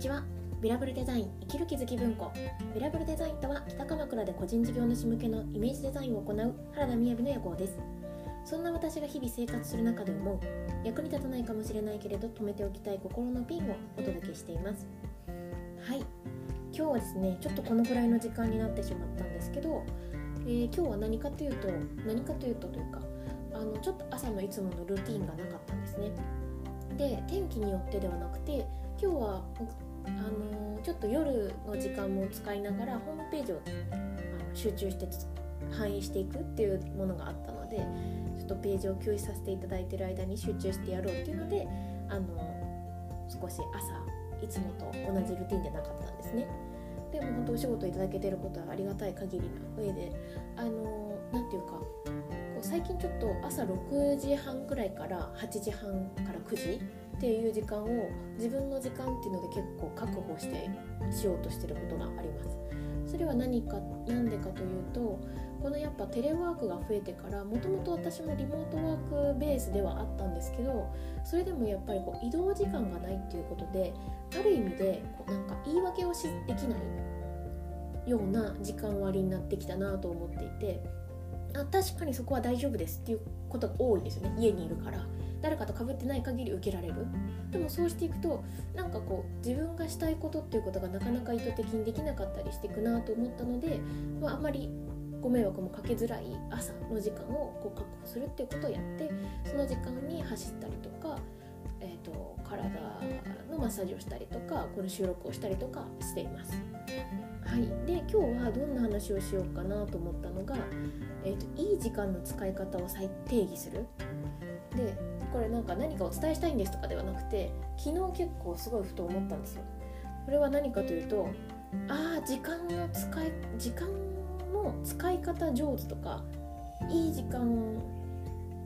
ちは。ビラブルデザイン生きる気づき文庫。ビラブルデザインとは北鎌倉で個人事業主向けのイメージデザインを行う原田雅の予行です。そんな私が日々生活する中で思う役に立たないかもしれないけれど止めておきたい心のピンをお届けしています。はい。今日はですねちょっとこのくらいの時間になってしまったんですけど、えー、今日は何かというと何かというとというかあのちょっと朝のいつものルーティンがなかったんですね。で天気によってではなくて今日はあのちょっと夜の時間も使いながらホームページを集中して反映していくっていうものがあったのでちょっとページを休止させていただいてる間に集中してやろうっていうのであの少し朝いつもと同じルーティンでなかったんですね。でも本当お仕事いただけてることはありがたい限りな上であの何て言うか最近ちょっと朝6時半くらいから8時半から9時っていう時間を自分の時間っていうので結構確保してしようとしてることがあります。それは何か何でかというとこのやっぱテレワークが増えてからもともと私もリモートワークベースではあったんですけどそれでもやっぱりこう移動時間がないっていうことである意味でこうなんか言い訳をしできないような時間割になってきたなと思っていてあ確かにそこは大丈夫ですっていうことが多いですよね家にいるから誰かと被ってない限り受けられるでもそうしていくとなんかこう自分がしたいことっていうことがなかなか意図的にできなかったりしていくなと思ったので、まあ、あまりご迷惑もかけづらい朝の時間をこう確保するっていうことをやってその時間に走ったりとか、えーと、体のマッサージをしたりとかこの収録をしたりとかしています。はい、で今日はどんな話をしようかなと思ったのが、えーと、といい時間の使い方を再定義する。でこれなんか何かお伝えしたいんですとかではなくて昨日結構すごいふと思ったんですよ。これは何かというとああ時間の使い時間の使い方上手とかいい時間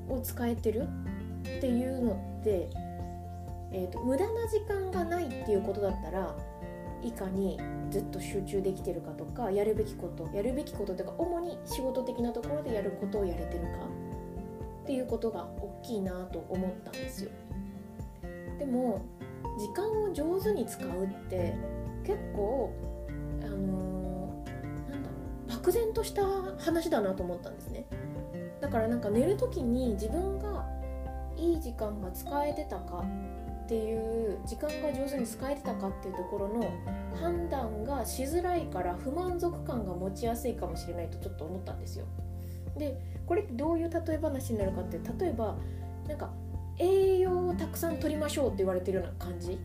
を使えてるっていうのって、えーと、無駄な時間がないっていうことだったらいかにずっと集中できてるかとかやるべきことやるべきことというか主に仕事的なところでやることをやれてるかことが大きいなと思ったんですよ。でも時間を上手に使うって結構あのー、なんだろう漠然とした話だなと思ったんですね。だからなんか寝る時に自分がいい時間が使えてたかっていう時間が上手に使えてたかっていうところの判断がしづらいから不満足感が持ちやすいかもしれないとちょっと思ったんですよ。でこれってどういう例え話になるかって例えばなんか栄養をたくさん取りましょうって言われてるような感じ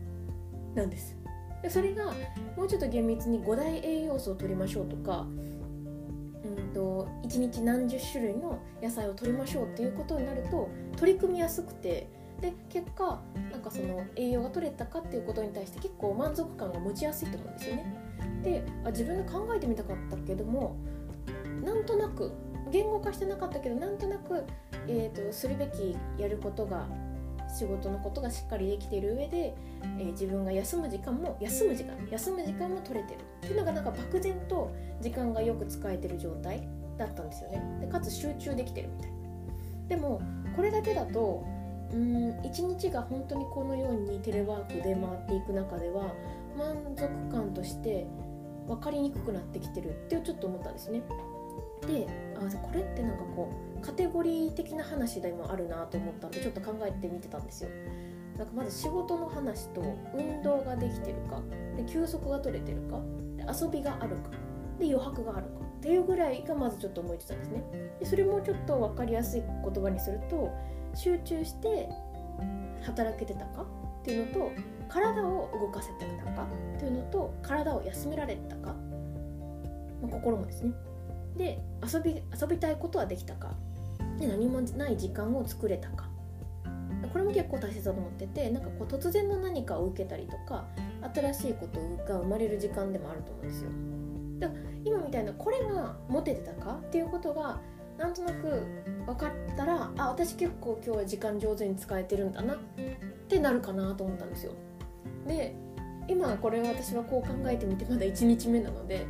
なんですでそれがもうちょっと厳密に5大栄養素を取りましょうとかうんと1日何十種類の野菜を取りましょうっていうことになると取り組みやすくてで結果なんかその栄養が取れたかっていうことに対して結構満足感が持ちやすいと思うんですよね。であ自分で考えてみたかったけどもなんとなく言語化してなかったけどなんとなく、えーと、するべきやることが仕事のことがしっかりできている上で、えー、自分が休む時間も休む時間休む時間も取れてる。っていうのがなんか漠然と時間がよく使えてる状態だったんですよね。でかつ集中できてるみたいでもこれだけだとうん一日が本当にこのようにテレワークで回っていく中では満足感として分かりにくくなってきてるってちょっと思ったんですね。であこれってなんかこうカテゴリー的な話でもあるなと思ったんでちょっと考えてみてたんですよ。なんかまず仕事の話と運動ができてるかで休息が取れてるかで遊びがあるかで余白があるかっていうぐらいがまずちょっと思いついたんですね。でそれもちょっと分かりやすい言葉にすると集中して働けてたかっていうのと体を動かせてたかっていうのと体を休められたか、まあ、心もですねで遊び遊びたいことはできたかで何もない時間を作れたかこれも結構大切だと思っててなんかこう突然の何かを受けたりとか新しいことが生まれる時間でもあると思うんですよ。だから今みたいなこれがモテてたか？っていうことがなんとなく分かったらあ私結構今日は時間上手に使えてるんだなってなるかなと思ったんですよ。で今これ私はこう考えてみてまだ1日目なので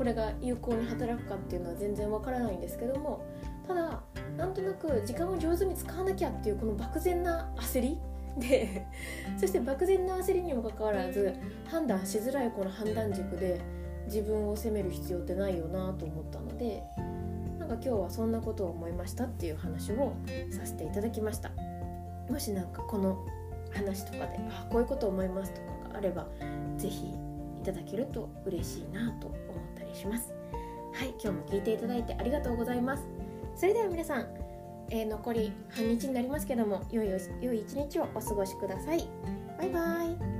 これが有効に働くかっていうのは全然わからないんですけどもただなんとなく時間を上手に使わなきゃっていうこの漠然な焦りで そして漠然な焦りにもかかわらず判断しづらいこの判断軸で自分を責める必要ってないよなと思ったのでなんか今日はそんなことを思いましたっていう話をさせていただきました。もしなんかこの話とかであこういうこと思いますとかがあれば是非いただけると嬉しいなと思りします。はい今日も聞いていただいてありがとうございます。それでは皆さん、えー、残り半日になりますけども良い良い一日をお過ごしください。バイバイ。